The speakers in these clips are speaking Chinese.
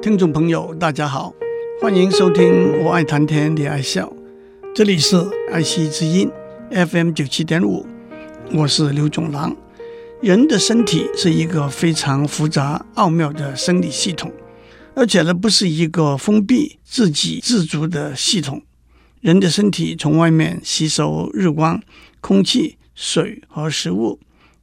听众朋友，大家好，欢迎收听《我爱谈天，你爱笑》，这里是爱惜之音 FM 九七点五，我是刘总郎。人的身体是一个非常复杂奥妙的生理系统，而且呢，不是一个封闭、自给自足的系统。人的身体从外面吸收日光、空气、水和食物，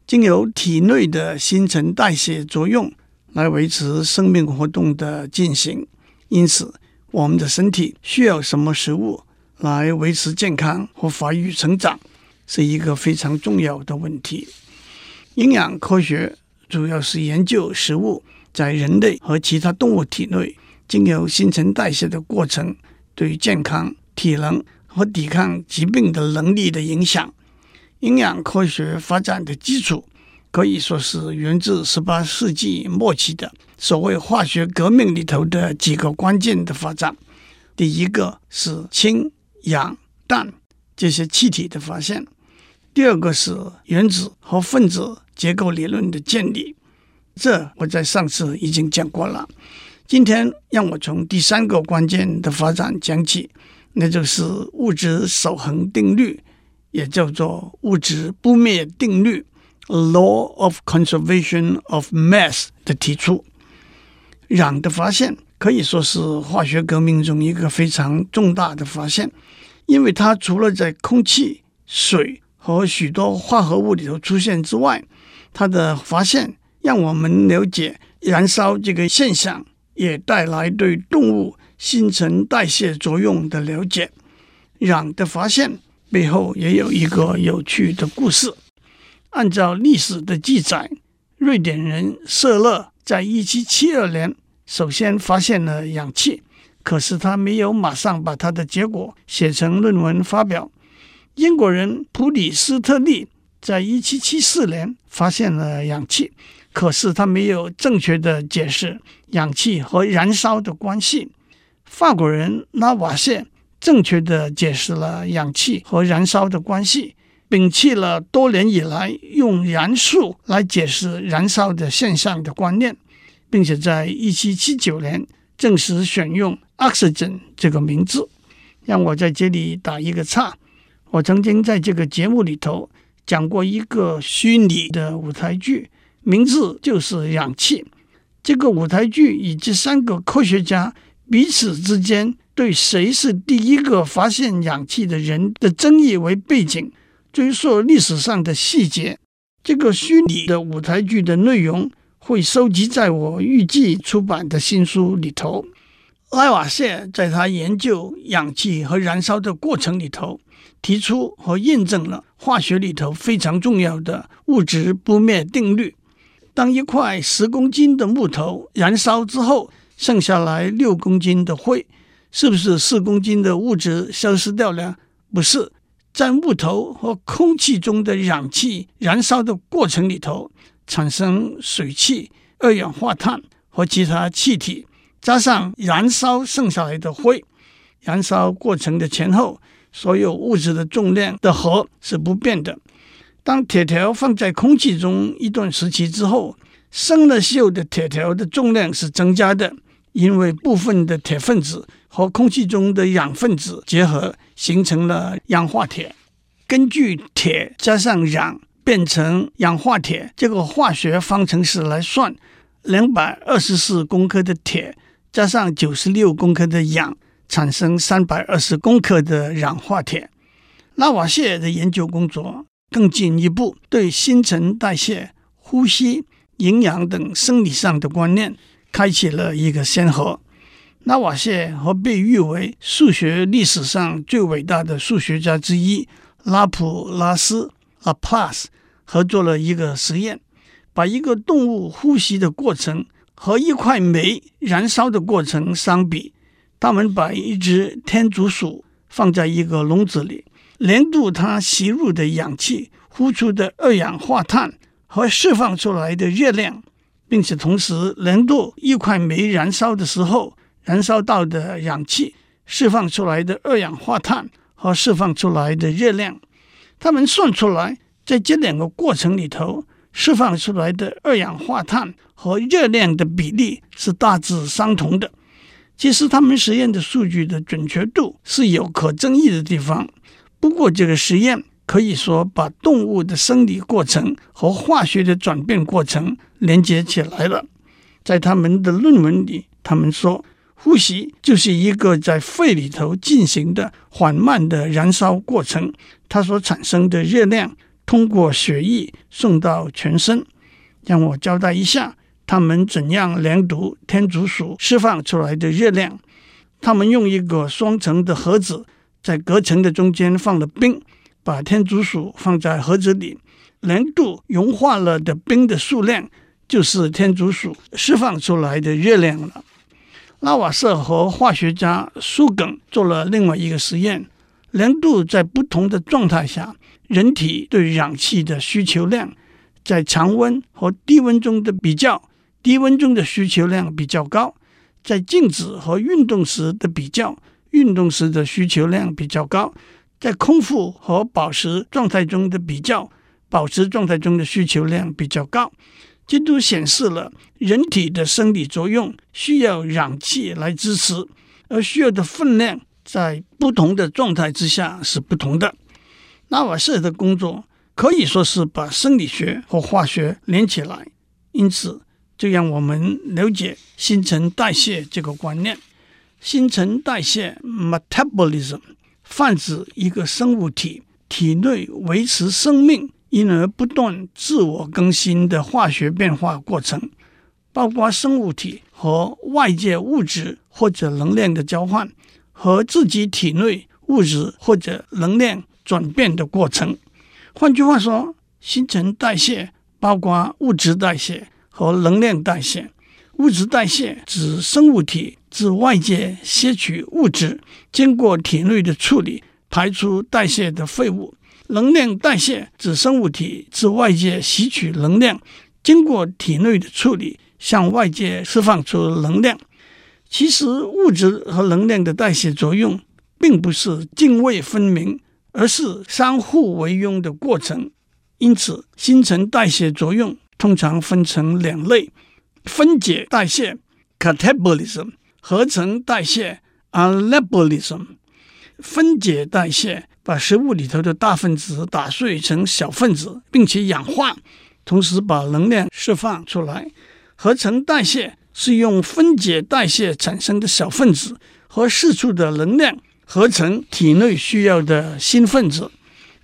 经由体内的新陈代谢作用来维持生命活动的进行。因此，我们的身体需要什么食物来维持健康和发育成长，是一个非常重要的问题。营养科学主要是研究食物在人类和其他动物体内经由新陈代谢的过程对健康、体能和抵抗疾病的能力的影响。营养科学发展的基础可以说是源自十八世纪末期的所谓化学革命里头的几个关键的发展。第一个是氢、氧、氮这些气体的发现。第二个是原子和分子结构理论的建立，这我在上次已经讲过了。今天让我从第三个关键的发展讲起，那就是物质守恒定律，也叫做物质不灭定律 （Law of Conservation of Mass） 的提出。氧的发现可以说是化学革命中一个非常重大的发现，因为它除了在空气、水和许多化合物里头出现之外，它的发现让我们了解燃烧这个现象，也带来对动物新陈代谢作用的了解。氧的发现背后也有一个有趣的故事。按照历史的记载，瑞典人舍勒在一七七二年首先发现了氧气，可是他没有马上把他的结果写成论文发表。英国人普里斯特利在一七七四年发现了氧气，可是他没有正确的解释氧气和燃烧的关系。法国人拉瓦谢正确的解释了氧气和燃烧的关系，摒弃了多年以来用燃素来解释燃烧的现象的观念，并且在一七七九年正式选用 “oxygen” 这个名字。让我在这里打一个岔。我曾经在这个节目里头讲过一个虚拟的舞台剧，名字就是《氧气》。这个舞台剧以这三个科学家彼此之间对谁是第一个发现氧气的人的争议为背景，追溯历史上的细节。这个虚拟的舞台剧的内容会收集在我预计出版的新书里头。拉瓦谢在他研究氧气和燃烧的过程里头，提出和验证了化学里头非常重要的物质不灭定律。当一块十公斤的木头燃烧之后，剩下来六公斤的灰，是不是四公斤的物质消失掉了？不是，在木头和空气中的氧气燃烧的过程里头，产生水汽、二氧化碳和其他气体。加上燃烧剩下来的灰，燃烧过程的前后，所有物质的重量的和是不变的。当铁条放在空气中一段时期之后，生了锈的铁条的重量是增加的，因为部分的铁分子和空气中的氧分子结合，形成了氧化铁。根据铁加上氧变成氧化铁这个化学方程式来算，两百二十四公克的铁。加上九十六公克的氧，产生三百二十公克的氧化铁。拉瓦谢的研究工作更进一步，对新陈代谢、呼吸、营养等生理上的观念开启了一个先河。拉瓦谢和被誉为数学历史上最伟大的数学家之一拉普拉斯 （Laplace） 合作了一个实验，把一个动物呼吸的过程。和一块煤燃烧的过程相比，他们把一只天竺鼠放在一个笼子里，量度它吸入的氧气、呼出的二氧化碳和释放出来的热量，并且同时量度一块煤燃烧的时候燃烧到的氧气、释放出来的二氧化碳和释放出来的热量。他们算出来，在这两个过程里头，释放出来的二氧化碳和热量的比例是大致相同的。其实他们实验的数据的准确度是有可争议的地方。不过这个实验可以说把动物的生理过程和化学的转变过程连接起来了。在他们的论文里，他们说，呼吸就是一个在肺里头进行的缓慢的燃烧过程，它所产生的热量通过血液送到全身。让我交代一下，他们怎样量度天竺鼠释放出来的热量。他们用一个双层的盒子，在隔层的中间放了冰，把天竺鼠放在盒子里，量度融化了的冰的数量。就是天竺鼠释放出来的热量了。拉瓦瑟和化学家苏耿做了另外一个实验，量度在不同的状态下，人体对氧气的需求量，在常温和低温中的比较，低温中的需求量比较高；在静止和运动时的比较，运动时的需求量比较高；在空腹和饱食状态中的比较，饱食状态中的需求量比较高。这都显示了人体的生理作用需要氧气来支持，而需要的分量在不同的状态之下是不同的。拉瓦瑟的工作可以说是把生理学和化学连起来，因此就让我们了解新陈代谢这个观念。新陈代谢 （metabolism） 泛指一个生物体体内维持生命。因而不断自我更新的化学变化过程，包括生物体和外界物质或者能量的交换，和自己体内物质或者能量转变的过程。换句话说，新陈代谢包括物质代谢和能量代谢。物质代谢指生物体自外界吸取物质，经过体内的处理，排出代谢的废物。能量代谢指生物体自外界吸取能量，经过体内的处理，向外界释放出能量。其实，物质和能量的代谢作用并不是泾渭分明，而是相互为用的过程。因此，新陈代谢作用通常分成两类：分解代谢 （catabolism） 合成代谢 （anabolism）。分解代谢。把食物里头的大分子打碎成小分子，并且氧化，同时把能量释放出来。合成代谢是用分解代谢产生的小分子和释出的能量合成体内需要的新分子。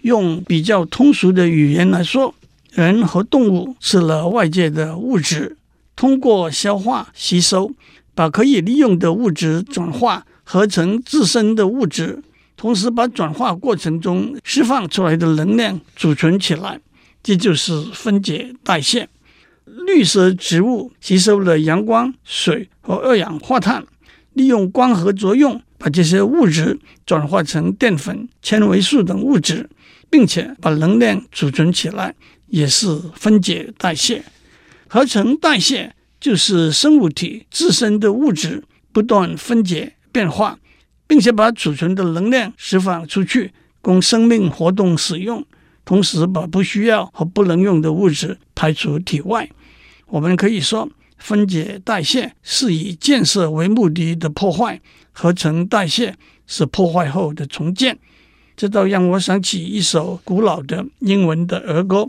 用比较通俗的语言来说，人和动物吃了外界的物质，通过消化吸收，把可以利用的物质转化合成自身的物质。同时，把转化过程中释放出来的能量储存起来，这就是分解代谢。绿色植物吸收了阳光、水和二氧化碳，利用光合作用把这些物质转化成淀粉、纤维素等物质，并且把能量储存起来，也是分解代谢。合成代谢就是生物体自身的物质不断分解变化。并且把储存的能量释放出去，供生命活动使用，同时把不需要和不能用的物质排出体外。我们可以说，分解代谢是以建设为目的的破坏，合成代谢是破坏后的重建。这倒让我想起一首古老的英文的儿歌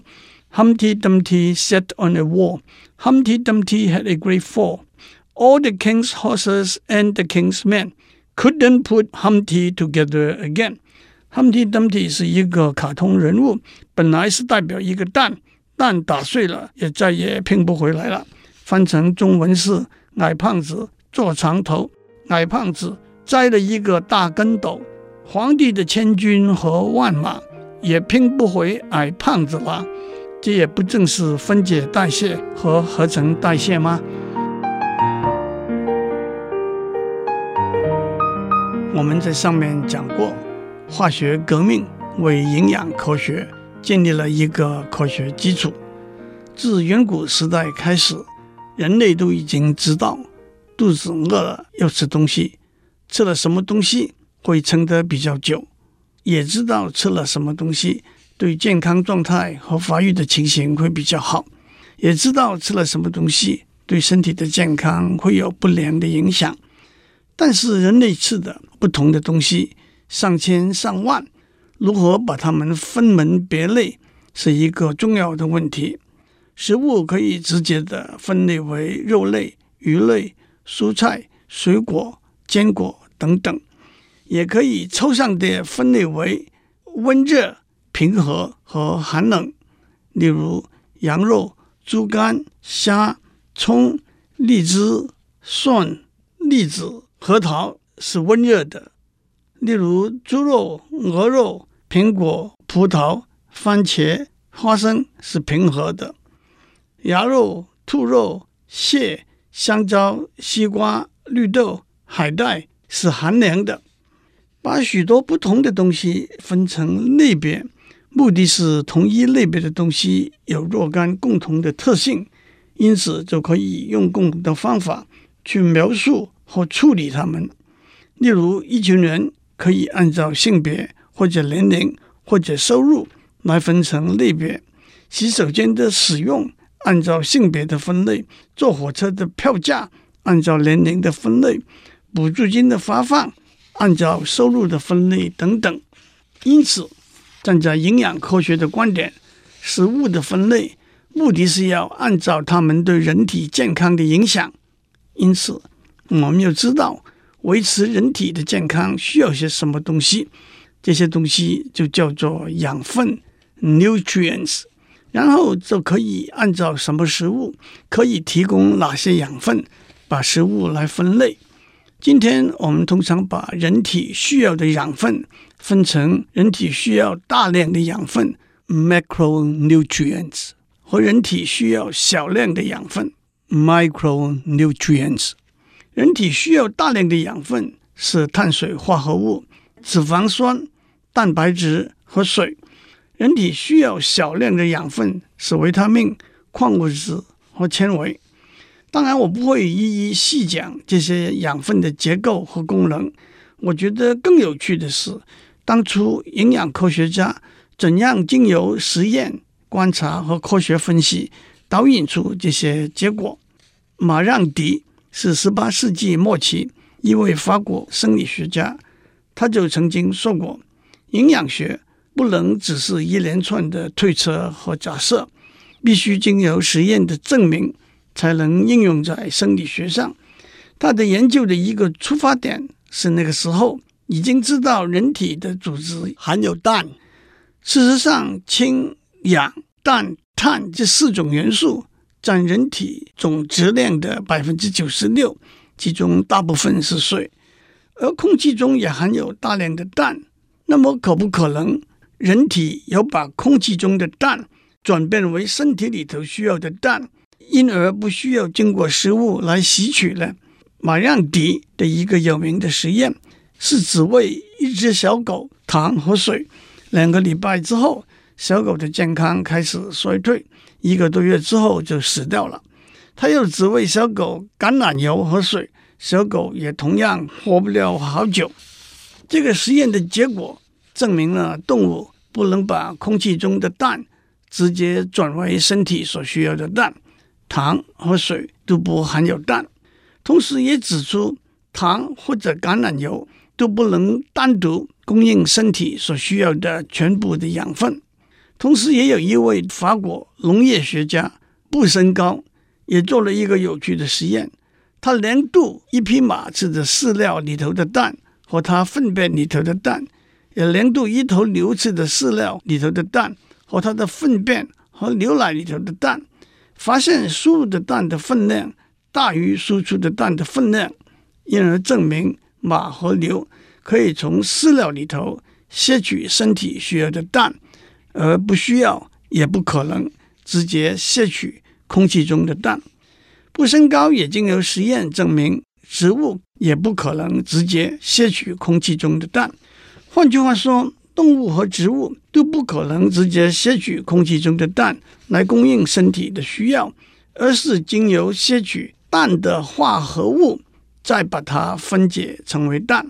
：Humpty Dumpty sat on a wall. Humpty Dumpty had a great fall. All the king's horses and the king's men. Couldn't put Humpty together again. Humpty Dumpty 是一个卡通人物，本来是代表一个蛋，蛋打碎了也再也拼不回来了。翻成中文是矮胖子坐长头，矮胖子栽了一个大跟斗，皇帝的千军和万马也拼不回矮胖子了。这也不正是分解代谢和合成代谢吗？我们在上面讲过，化学革命为营养科学建立了一个科学基础。自远古时代开始，人类都已经知道肚子饿了要吃东西，吃了什么东西会撑得比较久，也知道吃了什么东西对健康状态和发育的情形会比较好，也知道吃了什么东西对身体的健康会有不良的影响。但是人类吃的不同的东西上千上万，如何把它们分门别类是一个重要的问题。食物可以直接的分类为肉类、鱼类、蔬菜、水果、坚果等等，也可以抽象的分类为温热、平和和寒冷。例如，羊肉、猪肝、虾、葱、荔枝、蒜、栗子。核桃是温热的，例如猪肉、鹅肉、苹果、葡萄、番茄、花生是平和的；鸭肉、兔肉、蟹、香蕉、西瓜、绿豆、海带是寒凉的。把许多不同的东西分成类别，目的是同一类别的东西有若干共同的特性，因此就可以用共同的方法去描述。或处理它们，例如一群人可以按照性别或者年龄或者收入来分成类别，洗手间的使用按照性别的分类，坐火车的票价按照年龄的分类，补助金的发放按照收入的分类等等。因此，站在营养科学的观点，食物的分类目的是要按照它们对人体健康的影响。因此。我们要知道维持人体的健康需要些什么东西，这些东西就叫做养分 （nutrients），然后就可以按照什么食物可以提供哪些养分，把食物来分类。今天我们通常把人体需要的养分分成人体需要大量的养分 （macronutrients） 和人体需要小量的养分 （micronutrients）。人体需要大量的养分是碳水化合物、脂肪酸、蛋白质和水；人体需要小量的养分是维他命、矿物质和纤维。当然，我不会一一细讲这些养分的结构和功能。我觉得更有趣的是，当初营养科学家怎样经由实验、观察和科学分析导引出这些结果。马让迪。是十八世纪末期一位法国生理学家，他就曾经说过：营养学不能只是一连串的推测和假设，必须经由实验的证明才能应用在生理学上。他的研究的一个出发点是那个时候已经知道人体的组织含有氮，事实上氢、氧、氮、碳这四种元素。占人体总质量的百分之九十六，其中大部分是水，而空气中也含有大量的氮。那么，可不可能人体有把空气中的氮转变为身体里头需要的氮，因而不需要经过食物来吸取呢？马让迪的一个有名的实验是只喂一只小狗糖和水，两个礼拜之后，小狗的健康开始衰退。一个多月之后就死掉了。他又只喂小狗橄榄油和水，小狗也同样活不了好久。这个实验的结果证明了动物不能把空气中的氮直接转为身体所需要的氮，糖和水都不含有氮。同时也指出，糖或者橄榄油都不能单独供应身体所需要的全部的养分。同时，也有一位法国农业学家布森高也做了一个有趣的实验。他量度一匹马吃的饲料里头的蛋和它粪便里头的蛋，也量度一头牛吃的饲料里头的蛋和它的粪便和牛奶里头的蛋，发现输入的蛋的分量大于输出的蛋的分量，因而证明马和牛可以从饲料里头摄取身体需要的蛋。而不需要，也不可能直接摄取空气中的氮。不升高也经由实验证明，植物也不可能直接摄取空气中的氮。换句话说，动物和植物都不可能直接摄取空气中的氮来供应身体的需要，而是经由摄取氮的化合物，再把它分解成为氮。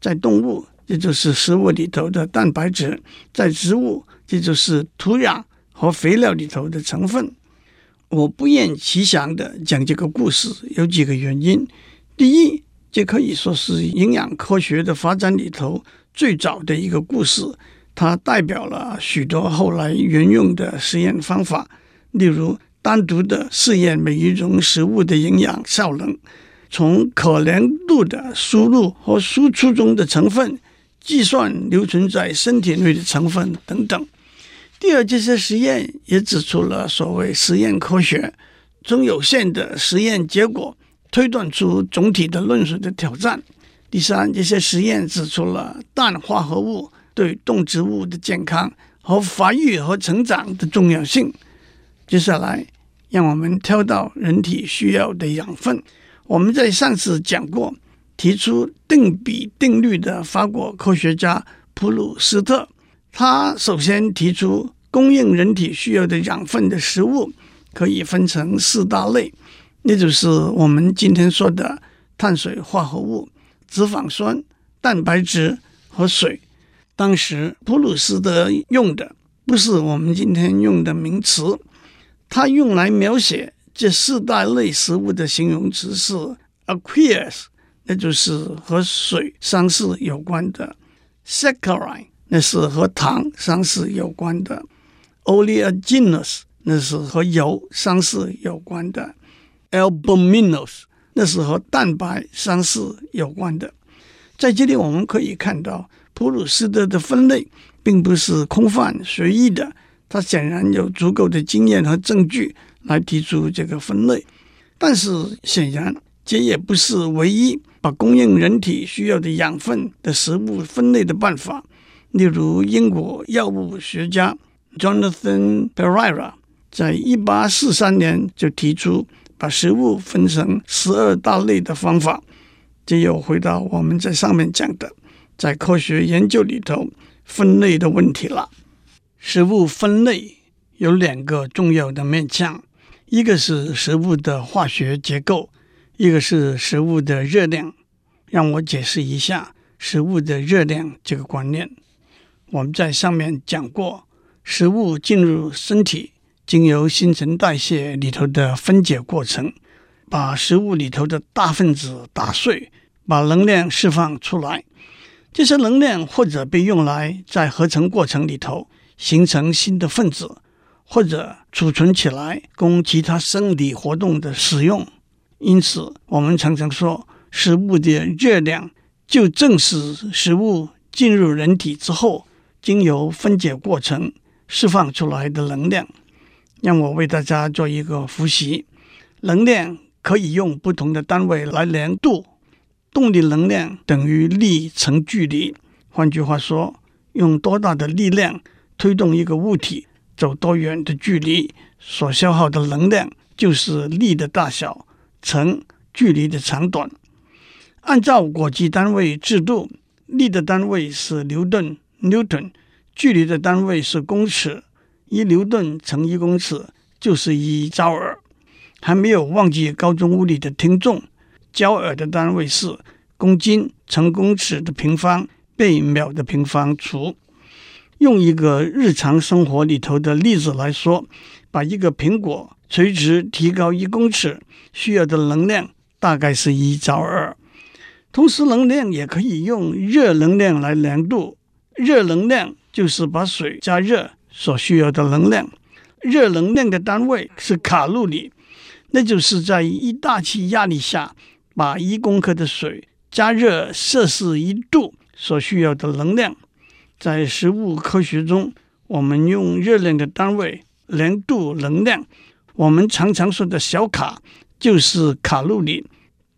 在动物，也就是食物里头的蛋白质，在植物，这就是土壤和肥料里头的成分。我不厌其详地讲这个故事，有几个原因。第一，这可以说是营养科学的发展里头最早的一个故事，它代表了许多后来沿用的实验方法，例如单独的试验每一种食物的营养效能，从可量度的输入和输出中的成分，计算留存在身体内的成分等等。第二，这些实验也指出了所谓实验科学，从有限的实验结果推断出总体的论述的挑战。第三，这些实验指出了氮化合物对动植物的健康和发育和成长的重要性。接下来，让我们挑到人体需要的养分。我们在上次讲过，提出定比定律的法国科学家普鲁斯特。他首先提出，供应人体需要的养分的食物可以分成四大类，那就是我们今天说的碳水化合物、脂肪酸、蛋白质和水。当时普鲁斯特用的不是我们今天用的名词，他用来描写这四大类食物的形容词是 aqueous，那就是和水相似有关的 saccharine。那是和糖相似有关的，oleaginous 那是和油相似有关的，albuminous 那是和蛋白相似有关的。在这里我们可以看到，普鲁斯特的分类并不是空泛随意的，他显然有足够的经验和证据来提出这个分类。但是显然，这也不是唯一把供应人体需要的养分的食物分类的办法。例如，英国药物学家 Jonathan Pereira 在一八四三年就提出把食物分成十二大类的方法。这又回到我们在上面讲的，在科学研究里头分类的问题了。食物分类有两个重要的面向，一个是食物的化学结构，一个是食物的热量。让我解释一下食物的热量这个观念。我们在上面讲过，食物进入身体，经由新陈代谢里头的分解过程，把食物里头的大分子打碎，把能量释放出来。这些能量或者被用来在合成过程里头形成新的分子，或者储存起来供其他生理活动的使用。因此，我们常常说，食物的热量就正是食物进入人体之后。经由分解过程释放出来的能量，让我为大家做一个复习。能量可以用不同的单位来量度。动力能量等于力乘距离。换句话说，用多大的力量推动一个物体走多远的距离，所消耗的能量就是力的大小乘距离的长短。按照国际单位制度，力的单位是牛顿。Newton，距离的单位是公尺，一牛顿乘一公尺就是一焦耳。还没有忘记高中物理的听众，焦耳的单位是公斤乘公尺的平方被秒的平方除。用一个日常生活里头的例子来说，把一个苹果垂直提高一公尺，需要的能量大概是一焦耳。同时，能量也可以用热能量来量度。热能量就是把水加热所需要的能量，热能量的单位是卡路里，那就是在一大气压力下，把一公克的水加热摄氏一度所需要的能量。在食物科学中，我们用热量的单位零度能量，我们常常说的小卡就是卡路里，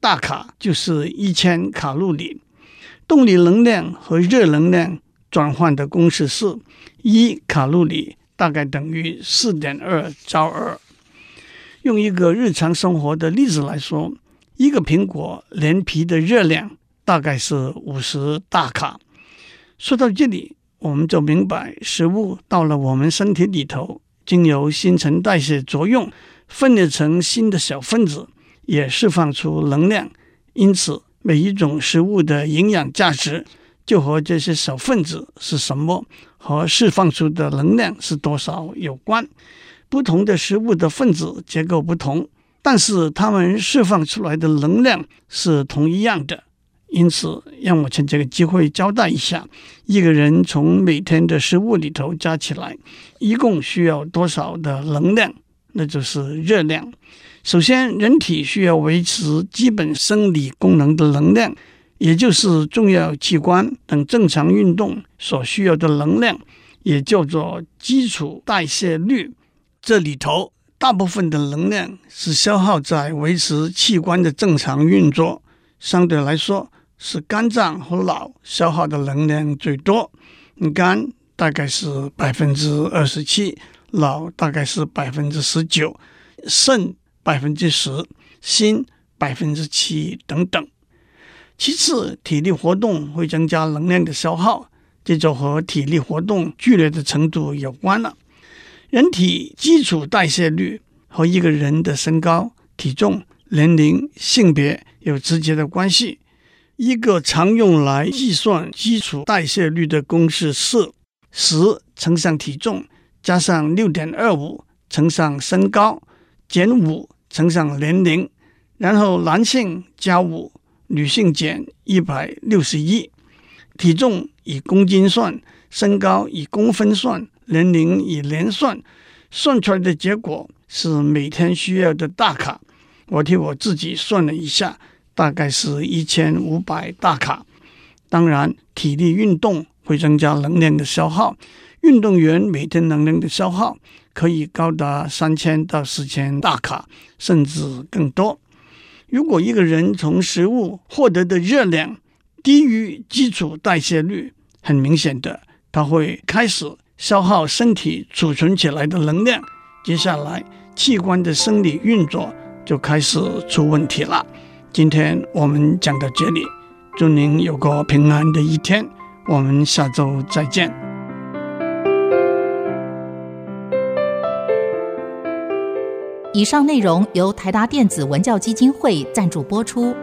大卡就是一千卡路里。动力能量和热能量。转换的公式是：一卡路里大概等于四点二焦耳。用一个日常生活的例子来说，一个苹果连皮的热量大概是五十大卡。说到这里，我们就明白，食物到了我们身体里头，经由新陈代谢作用，分裂成新的小分子，也释放出能量。因此，每一种食物的营养价值。就和这些小分子是什么和释放出的能量是多少有关。不同的食物的分子结构不同，但是它们释放出来的能量是同一样的。因此，让我趁这个机会交代一下，一个人从每天的食物里头加起来，一共需要多少的能量，那就是热量。首先，人体需要维持基本生理功能的能量，也就是重要器官等正常运动所需要的能量，也叫做基础代谢率。这里头大部分的能量是消耗在维持器官的正常运作，相对来说。是肝脏和脑消耗的能量最多，肝大概是百分之二十七，脑大概是百分之十九，肾百分之十，心百分之七等等。其次，体力活动会增加能量的消耗，这就和体力活动剧烈的程度有关了。人体基础代谢率和一个人的身高、体重、年龄、性别有直接的关系。一个常用来计算基础代谢率的公式是：十乘上体重加上六点二五乘上身高减五乘上年龄，然后男性加五，女性减一百六十一。体重以公斤算，身高以公分算，年龄以年算，算出来的结果是每天需要的大卡。我替我自己算了一下。大概是一千五百大卡。当然，体力运动会增加能量的消耗。运动员每天能量的消耗可以高达三千到四千大卡，甚至更多。如果一个人从食物获得的热量低于基础代谢率，很明显的，他会开始消耗身体储存起来的能量。接下来，器官的生理运作就开始出问题了。今天我们讲到这里，祝您有个平安的一天。我们下周再见。以上内容由台达电子文教基金会赞助播出。